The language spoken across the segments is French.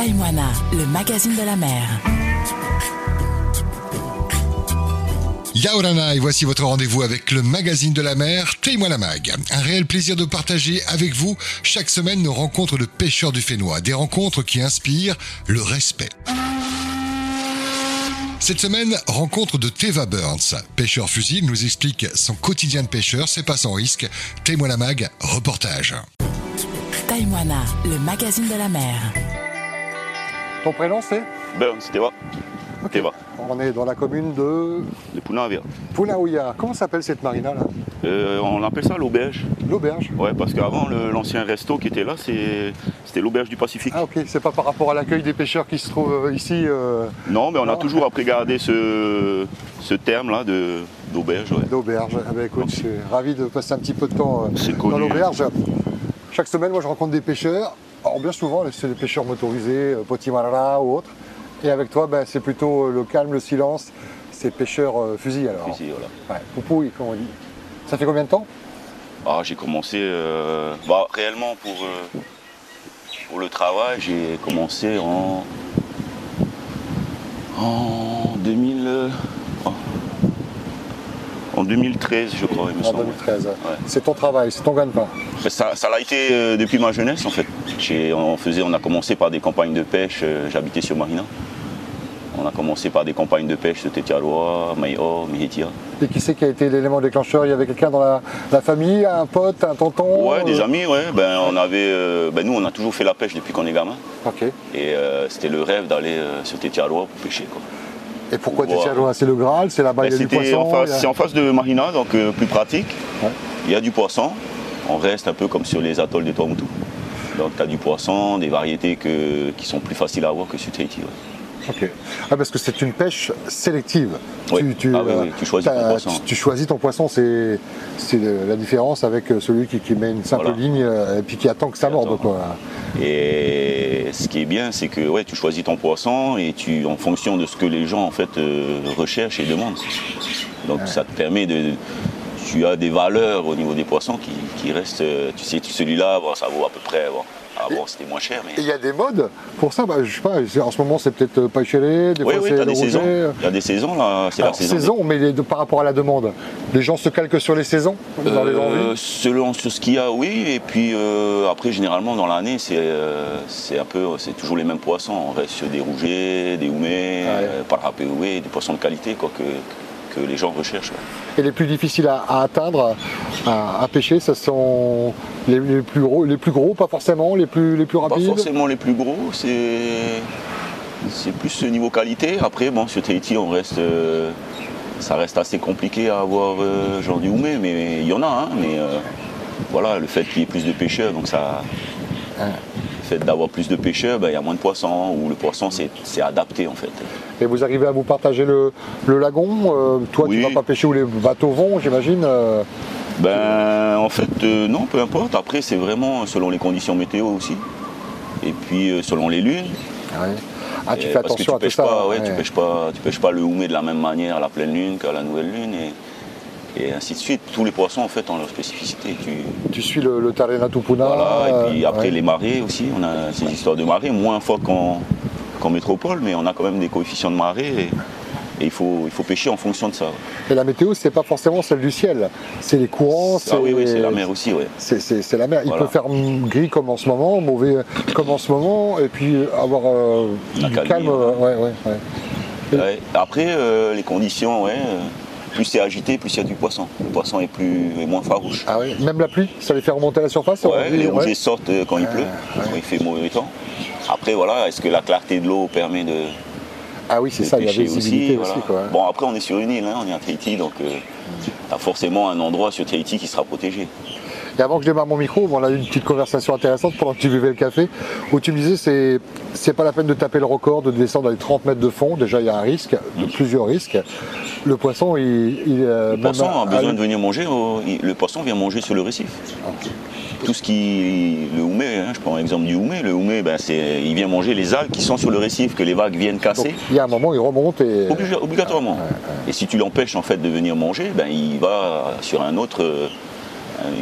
Taïwana, le magazine de la mer. Yaorana, et voici votre rendez-vous avec le magazine de la mer, Témoin la Mag. Un réel plaisir de partager avec vous chaque semaine nos rencontres de pêcheurs du Fénois, des rencontres qui inspirent le respect. Cette semaine, rencontre de Teva Burns. Pêcheur fusil nous explique son quotidien de pêcheur, c'est pas sans risque. Témoin la Mag, reportage. Taïwana, le magazine de la mer. Ton prénom c'est Burns, Teva. Teva. On est dans la commune de De. Punaouia. Comment s'appelle cette marina là Euh, on appelle ça l'auberge. L'auberge Ouais, parce qu'avant, l'ancien resto qui était là, c'est- c'était l'auberge du Pacifique. Ah ok, c'est pas par rapport à l'accueil des pêcheurs qui se trouvent euh, ici. euh, Non, mais on a toujours après gardé ce, ce terme-là de- d'auberge. Ouais. d'auberge. Eh ben, écoute, je suis ravi de passer un petit peu de temps euh, C'est dans l'auberge. Chaque semaine, moi je rencontre des pêcheurs. Alors bien souvent, c'est des pêcheurs motorisés, euh, Potimarara ou autres. Et avec toi, ben, c'est plutôt euh, le calme, le silence. C'est pêcheurs euh, fusil alors. Ici, voilà. Ouais, poupouille, comme on dit. Ça fait combien de temps? Ah, j'ai commencé euh, bah, réellement pour, euh, pour le travail, j'ai commencé en, en 2000, euh, oh, en 2013, je crois, il me En semble. 2013. C'est ton travail, c'est ton gagne-pain. Ça, ça l'a été euh, depuis ma jeunesse en fait. On, faisait, on a commencé par des campagnes de pêche, euh, j'habitais sur Marina. On a commencé par des campagnes de pêche de Tetialoa, Maïo, Mihitia. Et qui c'est qui a été l'élément déclencheur? Il y avait quelqu'un dans la, la famille, un pote, un tonton? Ouais, des euh, amis, ouais. Ben, on avait, ben, nous, on a toujours fait la pêche depuis qu'on est gamin. Ok. Et c'était le rêve d'aller sur Tetialoa pour pêcher. Quoi. Et pourquoi Ouais. Tetialoa C'est le Graal, c'est là-bas, Ben, il y a du poisson en face, il y a- C'est en face de Marina, donc euh, plus pratique. Ouais. Il y a du poisson. On reste un peu comme sur les atolls de Tuamotu. Donc tu as du poisson, des variétés que- qui sont plus faciles à avoir que sur Tahiti. ouais. Ok. Ah, parce que c'est une pêche sélective. Oui. Ah oui, oui, tu choisis ton poisson. Tu, tu choisis ton poisson, c'est la différence avec euh, celui qui, qui met une simple Voilà. ligne euh, et puis qui attend que ça morde. Quoi. Et ce qui est bien, c'est que ouais, tu choisis ton poisson et tu, en fonction de ce que les gens en fait euh, recherchent et demandent. Donc ça te permet de, tu as des valeurs au niveau des poissons qui, qui restent. Tu sais, celui-là, bon, ça vaut à peu près. Bon, avant c'était moins cher, mais. Il y a des modes pour ça, bah, je sais pas, en ce moment c'est peut-être euh, pas chelé, des Oui, fois oui, c'est des saisons. Il y a des saisons là, c'est la saison. saison, mais les- de- par rapport à la demande, les gens se calquent sur les saisons dans les Euh, envies selon sur ce qu'il y a, oui. Et puis euh, après, généralement dans l'année, c'est c'est un peu, c'est toujours les mêmes poissons. On reste sur des rougets, des houmets, Ah des poissons de qualité quoi, que, que les gens recherchent. ouais. Et les plus difficiles à, à atteindre, à, à pêcher, ce sont les, les plus gros, les plus gros, pas forcément, les plus, les plus Pas rapides. forcément les plus gros, c'est c'est plus au niveau qualité. Après, bon, sur Tahiti, on reste, euh, ça reste assez compliqué à avoir euh, genre du houmé, mais il y en a, hein, mais euh, voilà, le fait qu'il y ait plus de pêcheurs, donc ça. Le fait d'avoir plus de pêcheurs, ben, il y a moins de poissons, ou le poisson c'est adapté en fait. Et vous arrivez à vous partager le, le lagon euh, Toi, tu Oui. vas pas pêcher où les bateaux vont, j'imagine euh, Ben en fait euh, non, peu importe. Après c'est vraiment selon les conditions météo aussi. Et puis selon les lunes. Ah, tu Et fais parce que attention tu à tout pêches ça. Pas, ouais, ouais. Tu pêches pas, tu pêches pas le houmé de la même manière à la pleine lune qu'à la nouvelle lune et, et ainsi de suite. Tous les poissons en fait ont leur spécificité. Tu, Tu suis le, le Tarena Tupuna. voilà, et puis euh, après ouais. les marées aussi, on a ces histoires de marées, moins fort qu'en métropole, mais on a quand même des coefficients de marée et, et il, faut, il faut pêcher en fonction de ça. Et la météo, c'est pas forcément celle du ciel. C'est les courants, Ah oui, oui, c'est la mer aussi, ouais. C'est, la mer. Il Voilà. peut faire gris comme en ce moment, mauvais comme en ce moment, et puis avoir euh, du calme. ouais. ouais, ouais. Après, euh, les conditions, ouais, euh, plus c'est agité, plus il y a du poisson. Le poisson est, plus, est moins farouche. Ah oui, même la pluie, ça les fait remonter à la surface Ouais, dit, les ouais. rougets sortent euh, quand il pleut, ouais. quand il fait mauvais temps. Après, voilà, est-ce que la clarté de l'eau permet de, Ah oui, c'est ça, il y a aussi. voilà. quoi. Bon, après, on est sur une île, hein, on est à Tahiti, donc il y a forcément un endroit sur Tahiti qui sera protégé. Et avant que je démarre mon micro, on a eu une petite conversation intéressante pendant que tu buvais le café, où tu me disais c'est c'est pas la peine de taper le record, de descendre à les 30 mètres de fond. Déjà, il y a un risque, de plusieurs risques. Le poisson, il, il, euh, Le poisson a besoin de venir manger, au- le poisson vient manger sur le récif. Tout ce qui. Le houmé, hein, je prends l'exemple du houmé, le houmé, ben, c'est, il vient manger les algues qui sont sur le récif, que les vagues viennent Donc, casser. il y a un moment, il remonte et. Obligatoirement. Et si tu l'empêches en fait de venir manger, ben, il va sur un autre, euh,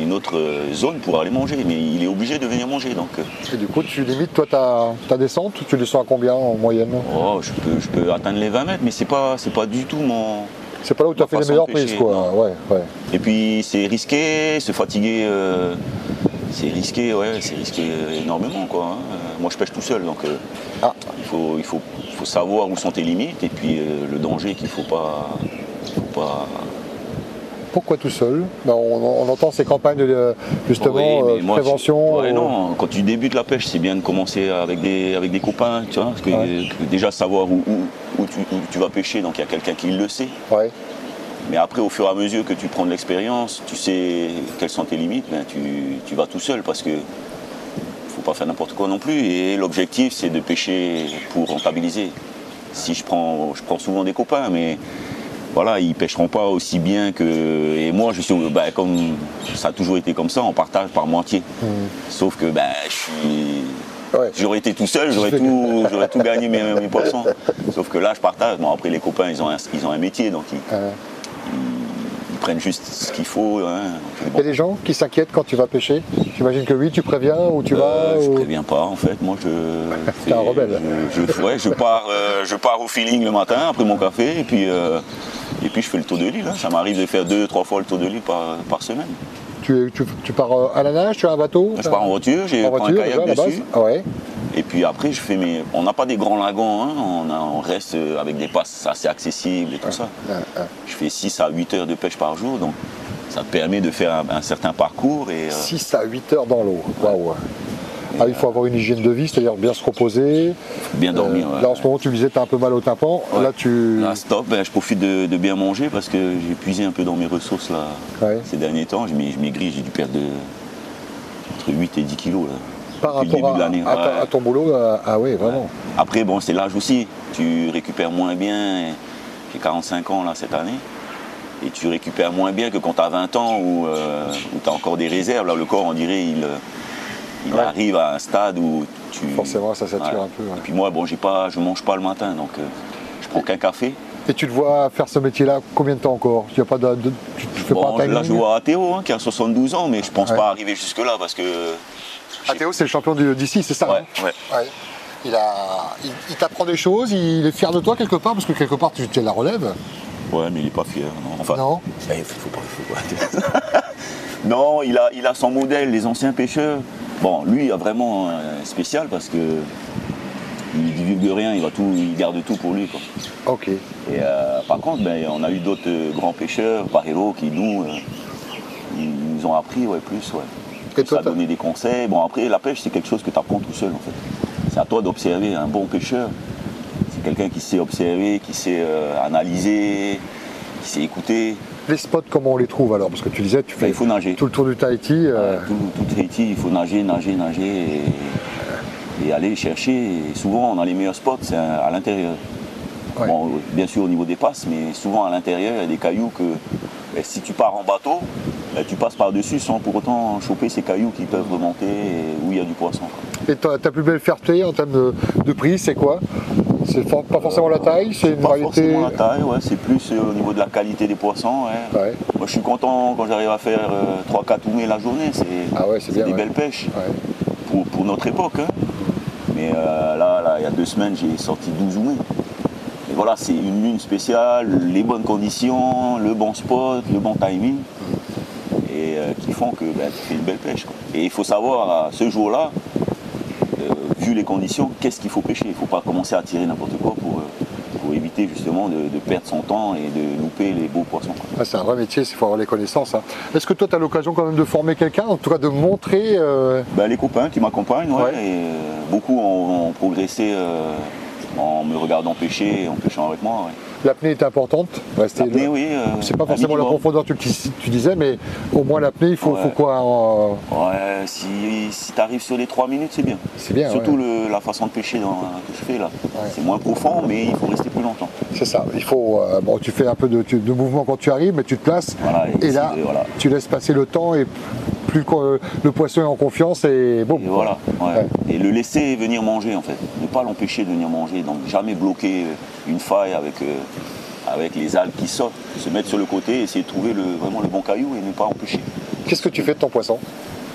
une autre euh, zone pour aller manger. Mais il est obligé de venir manger. Donc, euh, Et du coup, tu limites toi ta, ta descente, tu descends à combien en moyenne? Oh, je, peux, je peux atteindre les 20 mètres, mais c'est pas, c'est pas du tout mon. C'est pas là où tu as fait les meilleures prises, quoi. Ouais, ouais. Et puis c'est risqué, se fatiguer, euh, c'est risqué, ouais, c'est risqué énormément quoi. hein. Euh, Moi je pêche tout seul, donc euh, Ah. il, faut, il, faut, savoir où sont tes limites et puis euh, le danger qu'il faut pas, faut pas. Pourquoi tout seul Ben, on, on entend ces campagnes de justement Oui, euh, tu- prévention. ouais, euh, non, quand tu débutes la pêche, c'est bien de commencer avec des, avec des copains, tu vois, parce que, Ouais. déjà savoir où, où- où tu, où tu vas pêcher, donc il y a quelqu'un qui le sait. Ouais. Mais après, au fur et à mesure que tu prends de l'expérience, tu sais quelles sont tes limites, ben, tu, tu vas tout seul parce que faut pas faire n'importe quoi non plus. Et l'objectif, c'est de pêcher pour rentabiliser. Si je prends, je prends souvent des copains, mais voilà, ils pêcheront pas aussi bien que. Et moi, je suis, ben, comme ça a toujours été comme ça, on partage par moitié. Sauf que ben, je suis. Ouais. J'aurais été tout seul, j'aurais tout, j'aurais tout gagné mes, mes poissons. Sauf que là, je partage. Bon, après, les copains, ils ont un, ils ont un métier, donc ils, ils prennent juste ce qu'il faut. hein. Il y a des gens qui s'inquiètent quand tu vas pêcher. J'imagine que oui, tu préviens ou tu vas. Euh, je ou- préviens pas en fait, moi je. T'es un rebelle. Je, je- ouais, je pars, euh, je pars au feeling le matin après mon café et puis euh, et puis je fais le tour de l'île. hein. Ça m'arrive de faire deux, trois fois le tour de l'île par, par semaine. Tu, tu- tu pars euh, à la nage, tu as un bateau? Je pars en voiture, j'ai un voiture, kayak déjà, dessus. base Ouais. Et puis après je fais mes. On n'a pas des grands lagons, hein. on, a- on reste euh, avec des passes assez accessibles et tout ça. Je fais 6 à 8 heures de pêche par jour, donc ça te permet de faire un, un certain parcours et. euh, 6 à 8 heures dans l'eau. Waouh. Ah, il faut avoir une hygiène de vie, c'est-à-dire bien se reposer. bien dormir. Euh, ouais. Là, en ce moment, tu me disais, tu as un peu mal au tympan. Ouais. Là, tu. Là, stop, ben, je profite de, de bien manger parce que j'ai puisé un peu dans mes ressources là, Ouais. ces derniers temps. Je m'ai- je maigris, j'ai dû perdre de- entre 8 et 10 kilos. Là. Par rapport début à, de l'année. à ta- Ouais. à ton boulot, euh, ah oui, vraiment. Après, bon, c'est l'âge aussi. Tu récupères moins bien. J'ai 45 ans là cette année. Et tu récupères moins bien que quand tu as 20 ans où, tu as encore des réserves. Là, le corps, on dirait, il, euh, il Ouais. arrive à un stade où tu. Forcément, ça sature un peu. ouais. Et puis moi, bon, j'ai pas, je mange pas le matin, donc euh, je prends qu'un café. Et tu te vois faire ce métier-là combien de temps encore? Tu as pas de, de- tu, tu fais Bon, pas là, je vois à Théo, hein, qui a 72 ans, mais je pense Ouais. pas arriver jusque-là parce que. Ah, Théo, c'est le champion du- d'ici, c'est ça Ouais, hein ouais. Ouais. Il, a, il, il t'apprend des choses, il est fier de toi quelque part, parce que quelque part, tu, tu la relèves. Ouais, mais il est pas fier. Non, enfin, Non ben, il faut, faut pas. faut pas- non, il a, il a son modèle, les anciens pêcheurs. Bon, lui, il a vraiment un spécial parce que. Il divulgue rien, il, va tout, il garde tout pour lui. Quoi. Ok. Et euh, par contre, ben, on a eu d'autres euh, grands pêcheurs, Parello, qui nous, euh, ils nous ont appris ouais, plus. Ouais. Et Plus toi, à t'as- donner des conseils. Bon, après, la pêche, c'est quelque chose que tu apprends tout seul, en fait. C'est à toi d'observer un bon pêcheur. C'est quelqu'un qui sait observer, qui sait euh, analyser, qui sait écouter. Les spots, comment on les trouve alors Parce que tu disais, tu Ben, fais il faut nager. tout le tour du Tahiti. euh, Tout, tout Tahiti, il faut nager, nager, nager et, et aller chercher. Et souvent, on a les meilleurs spots, c'est à, l'intérieur. Ouais. Bon, bien sûr au niveau des passes, mais souvent à l'intérieur, il y a des cailloux que ben, si tu pars en bateau, ben, tu passes par-dessus sans pour autant choper ces cailloux qui peuvent remonter et où il y a du poisson. Et ta, ta plus belle play en termes de, de prix, c'est quoi? C'est for- pas forcément la taille, c'est une Pas variété. forcément la taille, ouais, c'est plus euh, au niveau de la qualité des poissons. ouais. Ouais. Moi je suis content quand j'arrive à faire 3-4 oumets la journée, c'est Ah bien, des belles pêches. Pour, pour notre époque. hein. Mais euh, là, là, il y a deux semaines, j'ai sorti 12 oumets. Et voilà, c'est une lune spéciale, les bonnes conditions, le bon spot, le bon timing, et euh, qui font que ben, tu fais une belle pêche. quoi. Et il faut savoir, ce jour-là, euh, vu les conditions, qu'est-ce qu'il faut pêcher? Il ne faut pas commencer à tirer n'importe quoi pour, euh, pour éviter justement de, de perdre son temps et de louper les beaux poissons. Ah, c'est un vrai métier, il faut avoir les connaissances. hein. Est-ce que toi, tu as l'occasion quand même de former quelqu'un, en tout cas de montrer euh, Ben, les copains qui m'accompagnent, ouais, Ouais. et, euh, beaucoup ont, ont progressé euh, en me regardant pêcher en pêchant avec moi. ouais. l'apnée est importante Rester L'apnée, le- oui. euh, C'est pas forcément la profondeur, tu, tu disais, mais au moins l'apnée, il faut, Ouais. faut quoi en- Ouais, si, si tu arrives sur les 3 minutes, c'est bien. C'est bien, Surtout ouais. le- la façon de pêcher dans, que je fais là. Ouais. C'est moins profond, mais il faut rester plus longtemps. C'est ça. Il faut. euh, bon, tu fais un peu de, mouvement quand tu arrives, mais tu te places. Voilà, et et là, voilà. tu laisses passer le temps et plus le poisson est en confiance et boum. Et voilà. ouais. Ouais. Et le laisser venir manger en fait. Ne pas l'empêcher de venir manger. Donc jamais bloquer une faille avec, euh, avec les algues qui sortent. Se mettre sur le côté, essayer de trouver le, vraiment le bon caillou et ne pas empêcher. Qu'est-ce que tu fais de ton poisson?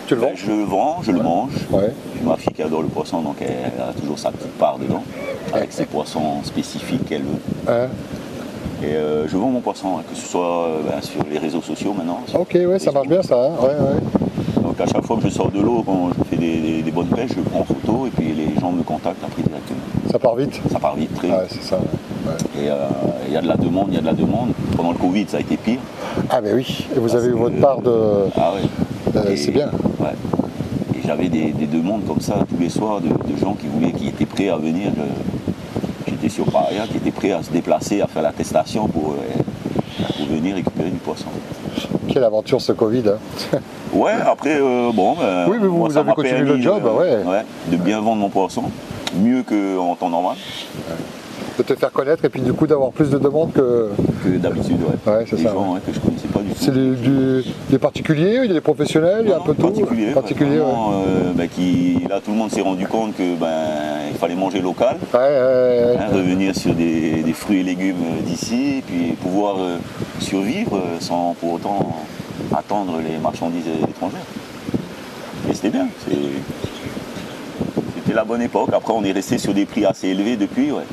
Tu le vends? Ben, je le vends, je le mange. Ouais. Ma fille qui adore le poisson, donc elle, elle a toujours sa petite part dedans, avec ses poissons spécifiques qu'elle veut. Hein? Et euh, je vends mon poisson, hein, que ce soit euh, ben, sur les réseaux sociaux maintenant. Ok, ouais, ça marche bien ça. hein. Ouais, ouais. Donc à chaque fois que je sors de l'eau, quand je fais des, des- des bonnes pêches, je prends en photo et puis les gens me contactent après directement. Ça part vite. Ça part vite, très Ouais, c'est ça. Et euh, il y a de la demande, il y a de la demande. Pendant le Covid, ça a été pire. Ah, ben oui. Et vous Parce avez eu votre part de. Ah ouais. Et- c'est bien. Ouais. Et j'avais des, des demandes comme ça tous les soirs de, de gens qui voulaient, qui étaient prêts à venir. Sur Paria, qui étaient prêts à se déplacer, à faire l'attestation pour, euh, pour venir récupérer du poisson. Quelle aventure ce Covid. hein. Ouais, après, euh, bon. ben, Oui, mais vous- moi, vous avez continué le job, euh, ouais. De bien vendre mon poisson, mieux qu'en temps normal, de te faire connaître et puis du coup d'avoir plus de demandes que. que d'habitude, ouais. Ouais, c'est Des ça, gens ouais, que je connaissais pas du tout. C'est des, du- des particuliers, il y a des professionnels, il y a un Non, peu tout. particulier, ouais, Particulier, ouais. vraiment, euh, ben, qui, là, tout le monde s'est rendu compte que ben, il fallait manger local. Hein, revenir sur des, des fruits et légumes euh, d'ici, et puis pouvoir euh, survivre sans pour autant attendre les marchandises étrangères. Et c'était bien. C'était la bonne époque. Après, on est resté sur des prix assez élevés depuis. Ouais.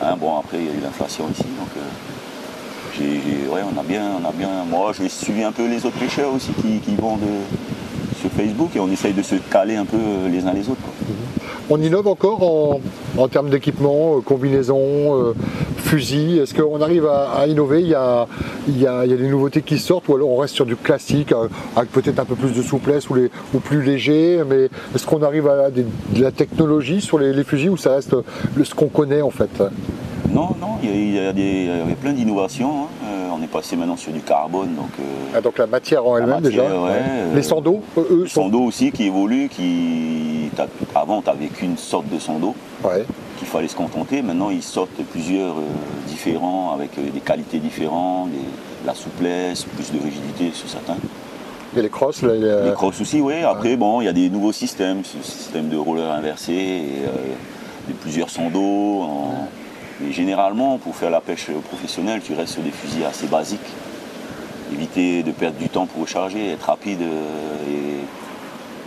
Hein, bon, après, il y a eu l'inflation ici. Donc, euh, on a bien, on a bien. Moi, j'ai suivi un peu les autres pêcheurs aussi qui, vendent euh, sur Facebook et on essaye de se caler un peu euh, les uns les autres. quoi. On innove encore en, en termes d'équipement, combinaison, fusil. Est-ce qu'on arrive à, innover? Il y, a, des nouveautés qui sortent ou alors on reste sur du classique euh, avec peut-être un peu plus de souplesse ou, les, ou plus léger. Mais est-ce qu'on arrive à de la technologie sur les, fusils ou ça reste ce qu'on connaît en fait? Non, non, il y a, des- plein d'innovations. hein. Passé maintenant sur du carbone, donc euh, Ah, Donc la matière en elle-même déjà. ouais, euh, Les sandos, eux, eux, le sont. son d'eau aussi qui évolue, qui avant tu n'avais qu'une sorte de d'eau Ouais. qu'il fallait se contenter. Maintenant ils sortent plusieurs euh, différents avec euh, des qualités différentes, des- la souplesse, plus de rigidité sur certains. A les crosses, là, a- Les crosses aussi, oui. Après, bon, il y a des nouveaux systèmes, ce système de roller inversé, et, euh, de plusieurs d'eau. en- Mais généralement, pour faire la pêche professionnelle, tu restes sur des fusils assez basiques. Éviter de perdre du temps pour recharger, être rapide. euh.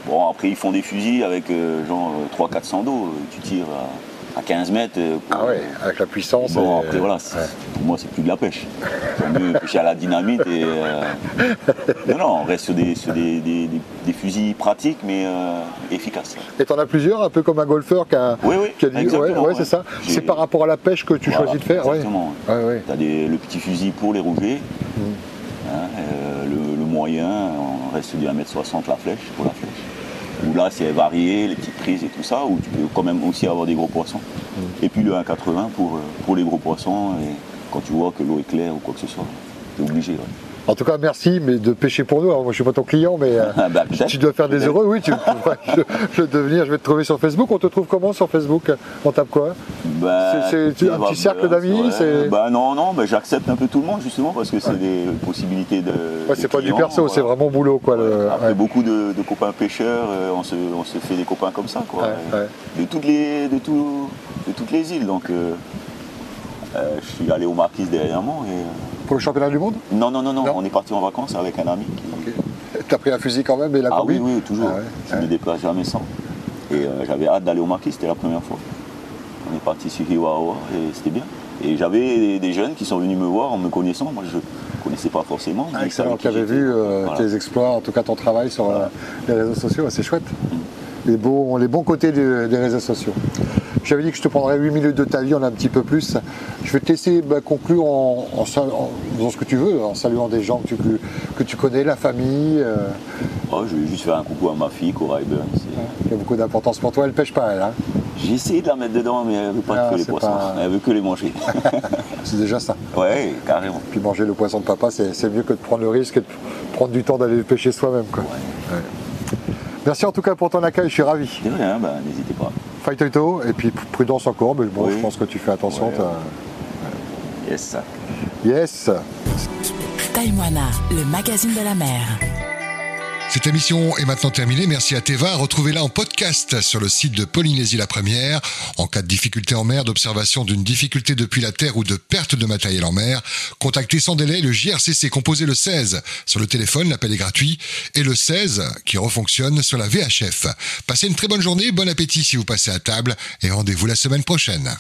Bon, après, ils font des fusils avec euh, genre 300-400 d'eau. Tu tires à 15 mètres. euh, pour- Ah ouais, avec la puissance. Bon, et- après, voilà, ouais. pour moi, c'est plus de la pêche. C'est mieux pêcher à la dynamite et. euh, Non, non, on reste sur des, sur des, des- des- des fusils pratiques mais euh, efficaces. Et t'en as plusieurs, un peu comme un golfeur qui a, Oui, oui, qui a dit. ouais, ouais, c'est ça. C'est par rapport à la pêche que tu Voilà, choisis de faire. Exactement. Tu as le petit fusil pour les rougets. Mm. hein, euh, le, le moyen, on reste du 1m60 la flèche, pour la flèche. Où là, c'est varié, les petites prises et tout ça, où tu peux quand même aussi avoir des gros poissons. Et puis le 1,80 pour, euh, pour les gros poissons, et quand tu vois que l'eau est claire ou quoi que ce soit, tu es obligé. En tout cas, merci mais de pêcher pour nous. Alors, moi, je suis pas ton client, mais euh, Ah, bah, tu dois faire des heureux. Oui, tu, ouais, je, je vais devenir. Je vais te trouver sur Facebook. On te trouve comment sur Facebook? On tape quoi? Ben, C'est- un bah, petit cercle bah, d'amis, Bah non, non, bah, j'accepte un peu tout le monde justement parce que c'est des possibilités de. Ouais, c'est pas du perso, c'est vraiment boulot, quoi. le- Après, beaucoup de, de copains pêcheurs, euh, on, se, on se fait des copains comme ça, quoi. De, toutes les, de, tout- de toutes les îles. Donc, euh, euh, je suis allé aux Marquises dernièrement. Et, euh, Pour le championnat du monde non, non, non, non, Non. on est parti en vacances avec un ami. Qui... T'as pris un fusil quand même et la Ah combi oui, oui, toujours. Ah ouais, Je ne déplace jamais sans. Et euh, j'avais hâte d'aller aux Marquises, c'était la première fois. On est parti sur Hiwawa et c'était bien. Et j'avais des, jeunes qui sont venus me voir en me connaissant. Moi, je ne connaissais pas forcément. Ah, excellent, qui avait vu euh, Voilà. tes exploits, en tout cas ton travail sur euh, les réseaux sociaux, c'est chouette. Les, beaux, les bons côtés des réseaux sociaux. J'avais dit que je te prendrais 8 minutes de ta vie, on a un petit peu plus. Je vais te laisser bah, conclure en, en faisant ce que tu veux, en saluant des gens que tu, que tu connais, la famille. euh, Oh, je vais juste faire un coucou à ma fille, Cora Burns. qui a beaucoup d'importance pour toi. Elle pêche pas, elle. hein. J'ai essayé de la mettre dedans, mais elle veut pas Ah, que les poissons. pas- Elle veut que les manger. c'est déjà ça. ouais, carrément. Puis manger le poisson de papa, c'est mieux que de prendre le risque et de prendre du temps d'aller le pêcher soi-même. Ouais. Merci en tout cas pour ton accueil, je suis ravi. De rien, ben, n'hésitez pas. Fight et puis prudence encore, mais bon, Oui. je pense que tu fais attention. Ouais. t'as- Yes. Yes Taïwana, le magazine de la mer. Cette émission est maintenant terminée. Merci à Teva. Retrouvez-la en podcast sur le site de Polynésie la Première. En cas de difficulté en mer, d'observation d'une difficulté depuis la terre ou de perte de matériel en mer, contactez sans délai le JRCC composé le 16 sur le téléphone, l'appel est gratuit, et le 16 qui refonctionne sur la VHF. Passez une très bonne journée, bon appétit si vous passez à table et rendez-vous la semaine prochaine.